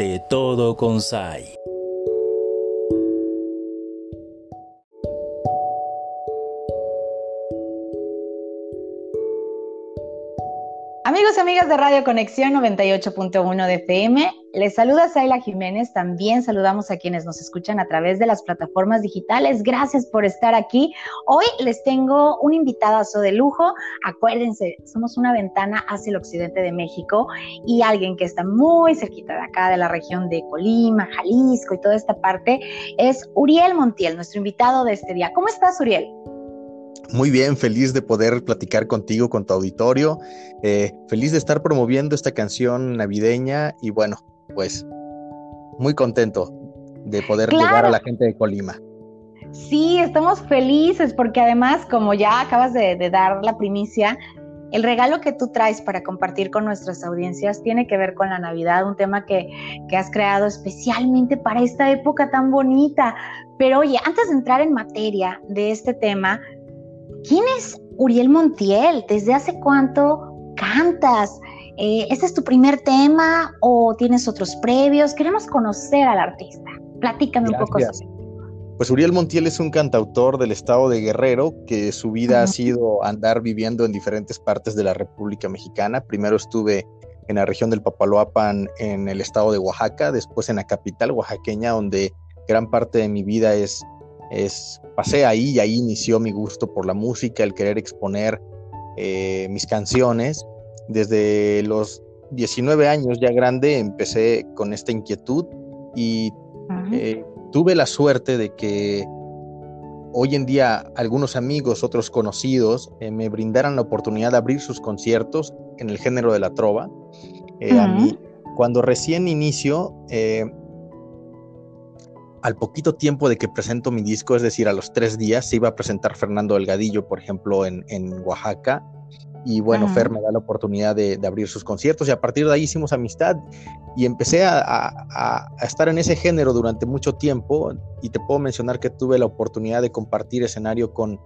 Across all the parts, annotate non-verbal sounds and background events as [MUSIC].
De todo con Sai. Amigos y amigas de Radio Conexión 98.1 de FM, les saluda Saila Jiménez. También saludamos a quienes nos escuchan a través de las plataformas digitales. Gracias por estar aquí. Hoy les tengo un invitadazo de lujo. Acuérdense, somos una ventana hacia el occidente de México y alguien que está muy cerquita de acá, de la región de Colima, Jalisco y toda esta parte, es Uriel Montiel, nuestro invitado de este día. ¿Cómo estás, Uriel? Muy bien, feliz de poder platicar contigo, con tu auditorio, eh, feliz de estar promoviendo esta canción navideña y bueno, pues muy contento de poder llegar a la gente de Colima. Sí, estamos felices porque además, como ya acabas de, dar la primicia, el regalo que tú traes para compartir con nuestras audiencias tiene que ver con la Navidad, un tema que, que, has creado especialmente para esta época tan bonita. Pero oye, antes de entrar en materia de este tema, ¿Quién es Uriel Montiel? ¿Desde hace cuánto cantas? Eh, ¿Este es tu primer tema o tienes otros previos? Queremos conocer al artista. Platícame un poco sobre pues Uriel Montiel es un cantautor del estado de Guerrero que su vida ha sido andar viviendo en diferentes partes de la República Mexicana. Primero estuve en la región del Papaloapan en el estado de Oaxaca, después en la capital oaxaqueña donde gran parte de mi vida es es, pasé ahí y ahí inició mi gusto por la música, el querer exponer eh, mis canciones. Desde los 19 años ya grande empecé con esta inquietud y eh, tuve la suerte de que hoy en día algunos amigos, otros conocidos, eh, me brindaran la oportunidad de abrir sus conciertos en el género de la trova. A mí, cuando recién inicio, al poquito tiempo de que presento mi disco, es decir, a los tres días, se iba a presentar Fernando Delgadillo, por ejemplo, en, Oaxaca. Y bueno, Fer me da la oportunidad de, abrir sus conciertos y a partir de ahí hicimos amistad y empecé a, estar en ese género durante mucho tiempo y te puedo mencionar que tuve la oportunidad de compartir escenario con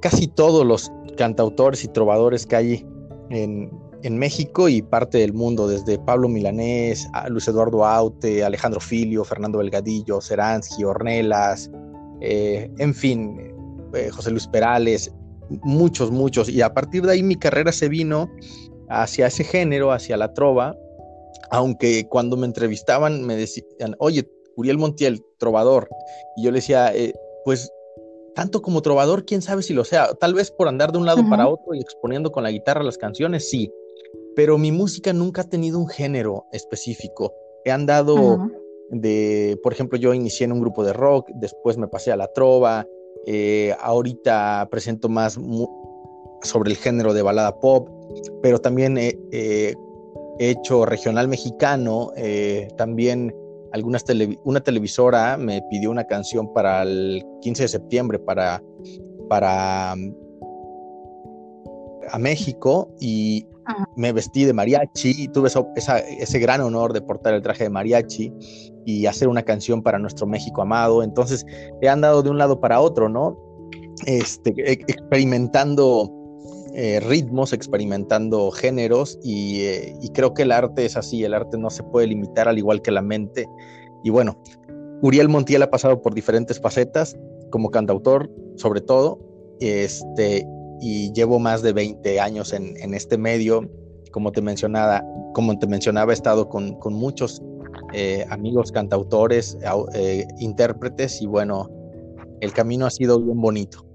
casi todos los cantautores y trovadores que hay en, en México y parte del mundo, desde Pablo Milanés, Luis Eduardo Aute, Alejandro Filio, Fernando Belgadillo, Seransky, Ornelas, eh, en fin, eh, José Luis Perales, muchos, muchos. Y a partir de ahí mi carrera se vino hacia ese género, hacia la trova, aunque cuando me entrevistaban me decían, oye, Uriel Montiel, trovador, y yo le decía, eh, pues tanto como trovador, quién sabe si lo sea, tal vez por andar de un lado para otro y exponiendo con la guitarra las canciones, sí, pero mi música nunca ha tenido un género específico. He andado de, por ejemplo, yo inicié en un grupo de rock, después me pasé a la trova, eh, ahorita presento más sobre el género de balada pop, pero también he, hecho regional mexicano, eh, también algunas una televisora me pidió una canción para el 15 de septiembre para, para a México y me vestí de mariachi, tuve ese gran honor de portar el traje de mariachi y hacer una canción para nuestro México amado. Entonces he andado de un lado para otro, ¿no? Este, e, experimentando eh, ritmos, experimentando géneros eh, y, creo que el arte es así, el arte no se puede limitar al igual que la mente. Y bueno, Uriel Montiel ha pasado por diferentes facetas, como cantautor sobre todo, este, y llevo más de 20 años en, este medio. Como te mencionaba, como te mencionaba he estado con, muchos eh, amigos cantautores, eh, intérpretes y bueno, el camino ha sido bien bonito.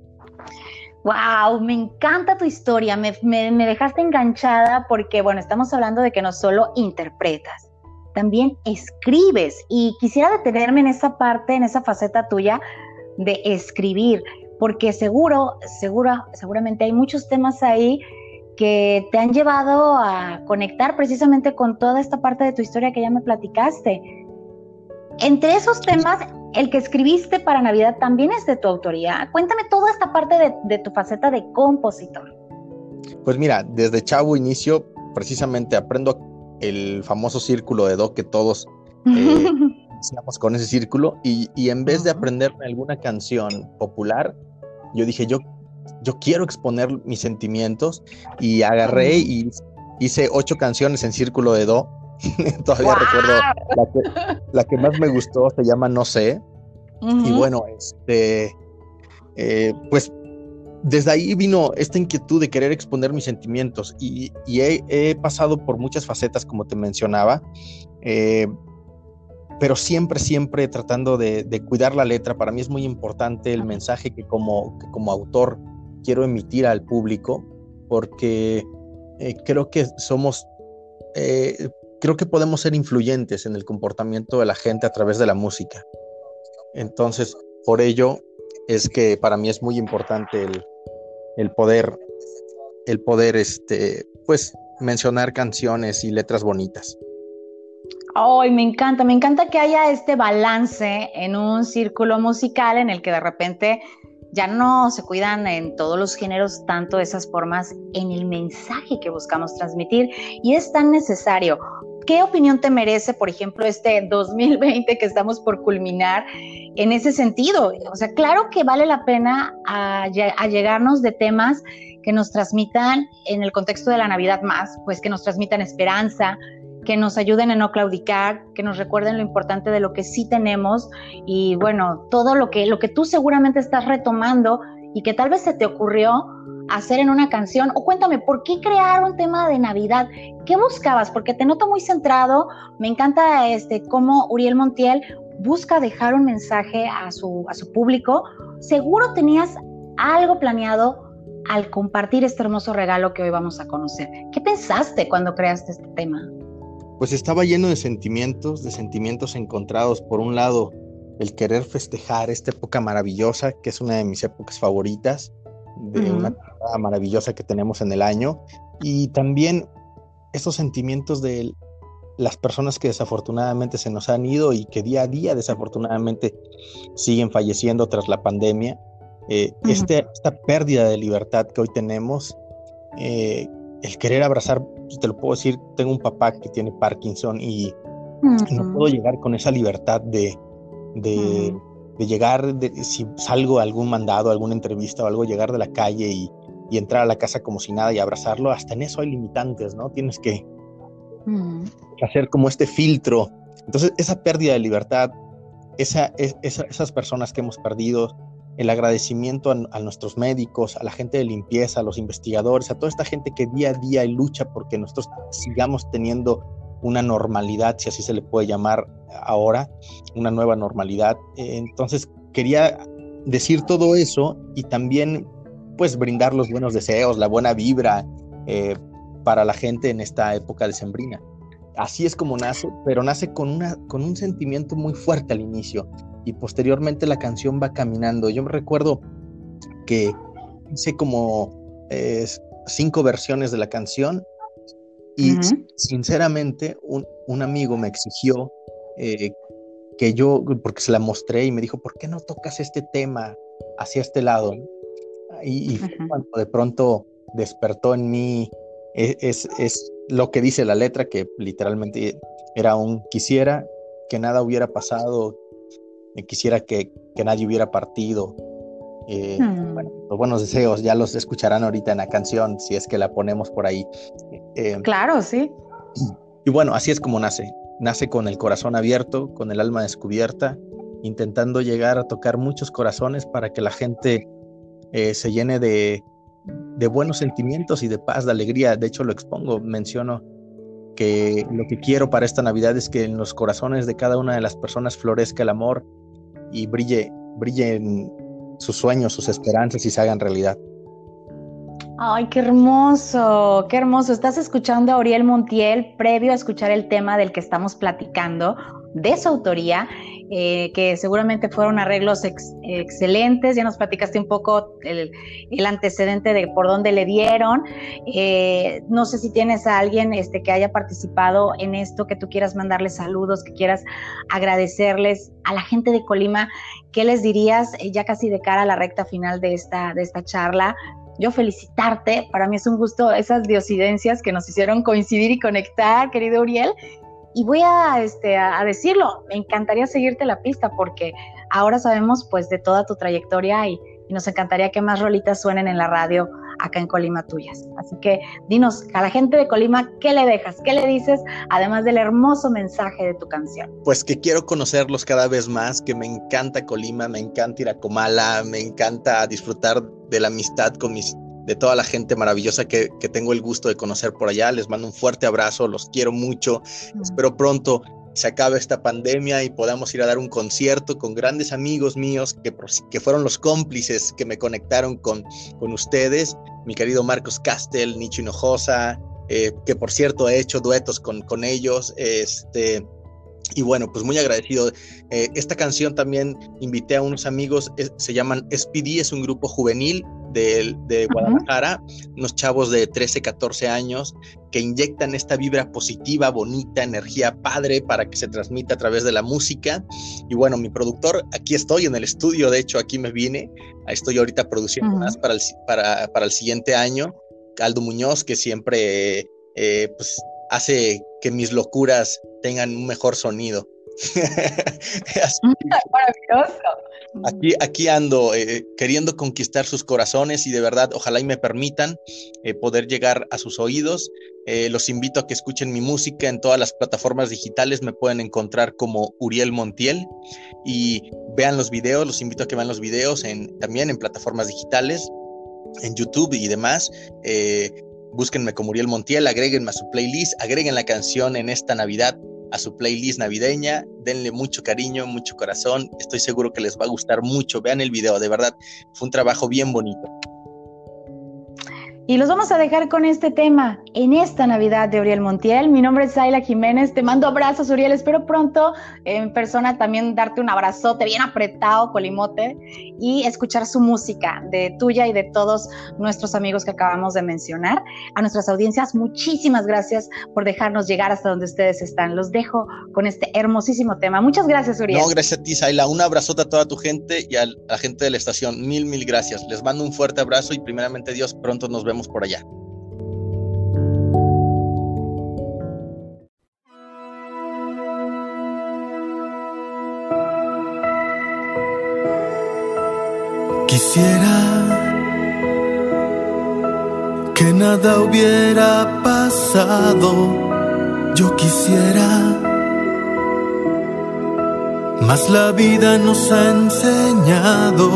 Wow, me encanta tu historia, me, me, dejaste enganchada porque, bueno, estamos hablando de que no solo interpretas, también escribes y quisiera detenerme en esa parte, en esa faceta tuya de escribir porque seguro, seguro, seguramente hay muchos temas ahí que te han llevado a conectar precisamente con toda esta parte de tu historia que ya me platicaste. Entre esos temas, el que escribiste para Navidad también es de tu autoría. Cuéntame toda esta parte de, tu faceta de compositor. Pues mira, desde chavo inicio, precisamente aprendo el famoso círculo de do que todos eh, [LAUGHS] con ese círculo y, en vez de aprenderme alguna canción popular, yo dije, yo, yo quiero exponer mis sentimientos y agarré y hice ocho canciones en círculo de do. [LAUGHS] Todavía recuerdo la que, más me gustó, se llama No sé. Y bueno, este, eh, pues desde ahí vino esta inquietud de querer exponer mis sentimientos y, he, pasado por muchas facetas, como te mencionaba, eh, pero siempre, siempre tratando de, cuidar la letra. Para mí es muy importante el mensaje que como, como autor quiero emitir al público, porque eh, creo que somos, eh, creo que podemos ser influyentes en el comportamiento de la gente a través de la música. Entonces, por ello es que para mí es muy importante el, el poder, el poder, este, pues, mencionar canciones y letras bonitas. Ay, me encanta, me encanta que haya este balance en un círculo musical en el que de repente ya no se cuidan en todos los géneros tanto esas formas en el mensaje que buscamos transmitir y es tan necesario. ¿Qué opinión te merece, por ejemplo, este 2020 que estamos por culminar en ese sentido? O sea, claro que vale la pena allegarnos de temas que nos transmitan en el contexto de la Navidad más, pues que nos transmitan esperanza, que nos ayuden a no claudicar, que nos recuerden lo importante de lo que sí tenemos y bueno, todo lo que, lo que tú seguramente estás retomando y que tal vez se te ocurrió hacer en una canción. O cuéntame, ¿por qué crear un tema de Navidad? ¿Qué buscabas? Porque te noto muy centrado. Me encanta este cómo Uriel Montiel busca dejar un mensaje a su, a su público. Seguro tenías algo planeado al compartir este hermoso regalo que hoy vamos a conocer. ¿Qué pensaste cuando creaste este tema? Pues estaba lleno de sentimientos, de sentimientos encontrados. Por un lado, el querer festejar esta época maravillosa, que es una de mis épocas favoritas, de una temporada maravillosa que tenemos en el año, y también esos sentimientos de las personas que desafortunadamente se nos han ido y que día a día desafortunadamente siguen falleciendo tras la pandemia. Eh, este, esta pérdida de libertad que hoy tenemos, eh, el querer abrazar, pues, te lo puedo decir, tengo un papá que tiene Parkinson y no puedo llegar con esa libertad de, de, llegar, si salgo a algún mandado, alguna entrevista o algo, llegar de la calle y, entrar a la casa como si nada y abrazarlo, hasta en eso hay limitantes, ¿no? Tienes que hacer como este filtro. Entonces, esa pérdida de libertad, esa, esas personas que hemos perdido, el agradecimiento a, nuestros médicos, a la gente de limpieza, a los investigadores, a toda esta gente que día a día lucha porque nosotros sigamos teniendo una normalidad, si así se le puede llamar ahora, una nueva normalidad. Entonces quería decir todo eso y también pues brindar los buenos deseos, la buena vibra eh, para la gente en esta época de sembrina. Así es como nace, pero nace con, una, con un sentimiento muy fuerte al inicio y posteriormente la canción va caminando. Yo me recuerdo que hice como eh, cinco versiones de la canción y sinceramente un, amigo me exigió eh, que yo, porque se la mostré y me dijo, ¿por qué no tocas este tema hacia este lado? Y, cuando de pronto despertó en mí, e, es, es, lo que dice la letra, que literalmente era un quisiera que nada hubiera pasado, quisiera que, nadie hubiera partido. Eh, hmm. los buenos deseos ya los escucharán ahorita en la canción, si es que la ponemos por ahí. Eh, claro, sí. Y bueno, así es como nace. Nace con el corazón abierto, con el alma descubierta, intentando llegar a tocar muchos corazones para que la gente eh, se llene de, de buenos sentimientos y de paz, de alegría. De hecho, lo expongo, menciono que lo que quiero para esta Navidad es que en los corazones de cada una de las personas florezca el amor, y brille, brillen sus sueños, sus esperanzas y se hagan realidad. Ay, qué hermoso, qué hermoso. Estás escuchando a Auriel Montiel previo a escuchar el tema del que estamos platicando, de su autoría, eh, que seguramente fueron arreglos excelentes. Ya nos platicaste un poco el, antecedente de por dónde le dieron. Eh, no sé si tienes a alguien este, que haya participado en esto, que tú quieras mandarles saludos, que quieras agradecerles a la gente de Colima. ¿Qué les dirías eh, ya casi de cara a la recta final de esta, de esta charla? yo felicitarte. Para mí es un gusto esas diosidencias que nos hicieron coincidir y conectar, querido Uriel. Y voy a, este, a, decirlo, me encantaría seguirte la pista porque ahora sabemos pues de toda tu trayectoria y, nos encantaría que más rolitas suenen en la radio acá en Colima tuyas. Así que dinos a la gente de Colima, ¿qué le dejas? ¿Qué le dices? Además del hermoso mensaje de tu canción. Pues que quiero conocerlos cada vez más, que me encanta Colima, me encanta ir a Comala, me encanta disfrutar de la amistad con mis de toda la gente maravillosa que, que, tengo el gusto de conocer por allá. Les mando un fuerte abrazo, los quiero mucho. Espero pronto se acabe esta pandemia y podamos ir a dar un concierto con grandes amigos míos que, que fueron los cómplices que me conectaron con, con ustedes. Mi querido Marcos Castel, Nicho Hinojosa, eh, que por cierto he hecho duetos con, con ellos. Este, y bueno, pues muy agradecido. Eh, esta canción también invité a unos amigos, se llaman SPD, es un grupo juvenil de, Guadalajara, unos chavos de 13, 14 años que inyectan esta vibra positiva, bonita, energía padre para que se transmita a través de la música. Y bueno, mi productor, aquí estoy en el estudio, de hecho aquí me vine, estoy ahorita produciendo más para el, para, para el siguiente año. Aldo Muñoz, que siempre eh, pues, hace que mis locuras tengan un mejor sonido. [LAUGHS] Maravilloso. Aquí, aquí ando eh, queriendo conquistar sus corazones y de verdad, ojalá y me permitan eh, poder llegar a sus oídos. Eh, los invito a que escuchen mi música en todas las plataformas digitales. Me pueden encontrar como Uriel Montiel y vean los videos. Los invito a que vean los videos en, también en plataformas digitales, en YouTube y demás. Búsquenme como Uriel Montiel, agréguenme a su playlist, agreguen la canción en esta Navidad a su playlist navideña, denle mucho cariño, mucho corazón, estoy seguro que les va a gustar mucho, vean el video, de verdad, fue un trabajo bien bonito. Y los vamos a dejar con este tema en esta Navidad de Uriel Montiel. Mi nombre es Ayla Jiménez. Te mando abrazos, Uriel. Espero pronto en persona también darte un abrazote bien apretado, colimote, y escuchar su música de tuya y de todos nuestros amigos que acabamos de mencionar. A nuestras audiencias, muchísimas gracias por dejarnos llegar hasta donde ustedes están. Los dejo con este hermosísimo tema. Muchas gracias, Uriel. No, gracias a ti, Zayla. Un abrazote a toda tu gente y a la gente de la estación. Mil, mil gracias. Les mando un fuerte abrazo y primeramente Dios, pronto nos vemos por allá. Quisiera que nada hubiera pasado, yo quisiera, mas la vida nos ha enseñado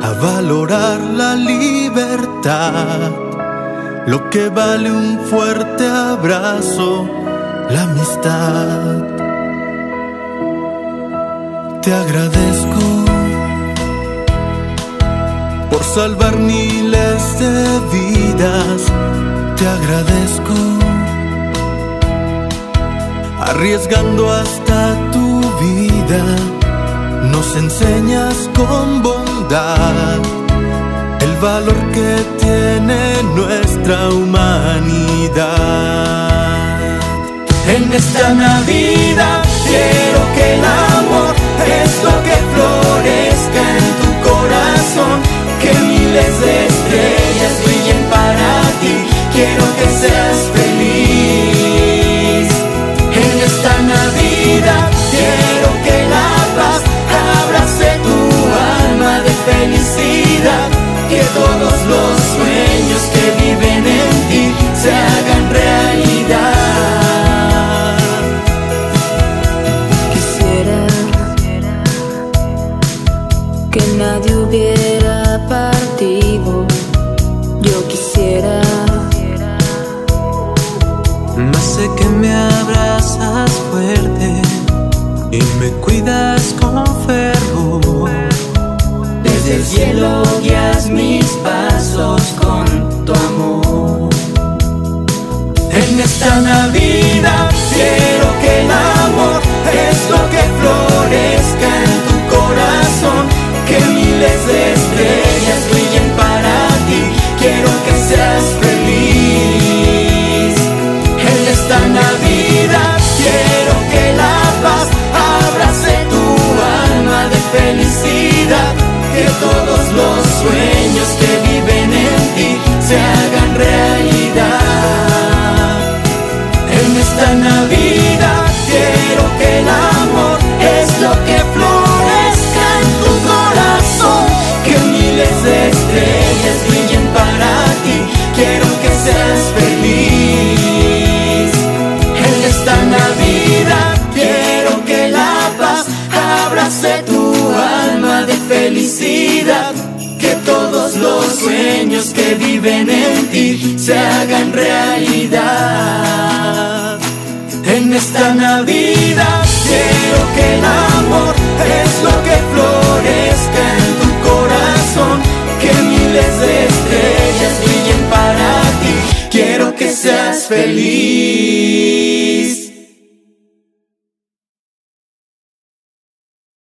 a valorar la libertad, lo que vale un fuerte abrazo, la amistad. Te agradezco por salvar miles de vidas, te agradezco arriesgando hasta tu vida. Nos enseñas con bondad valor que tiene nuestra humanidad. En esta Navidad quiero que el amor es lo que florezca en tu corazón, que miles de estrellas brillen para ti, quiero que seas feliz. En esta Navidad felicidad, que todos los desde el guías mis pasos con tu amor. En esta Navidad sueños que viven en ti se hagan realidad. En esta Navidad quiero que el amor es lo que florezca en tu corazón, que miles de estrellas brillen para ti. Quiero que seas feliz. En esta Navidad quiero que la paz abrace tu alma de felicidad. Los sueños que viven en ti se hagan realidad. En esta Navidad quiero que el amor es lo que florezca en tu corazón, que miles de estrellas brillen para ti. Quiero que seas feliz.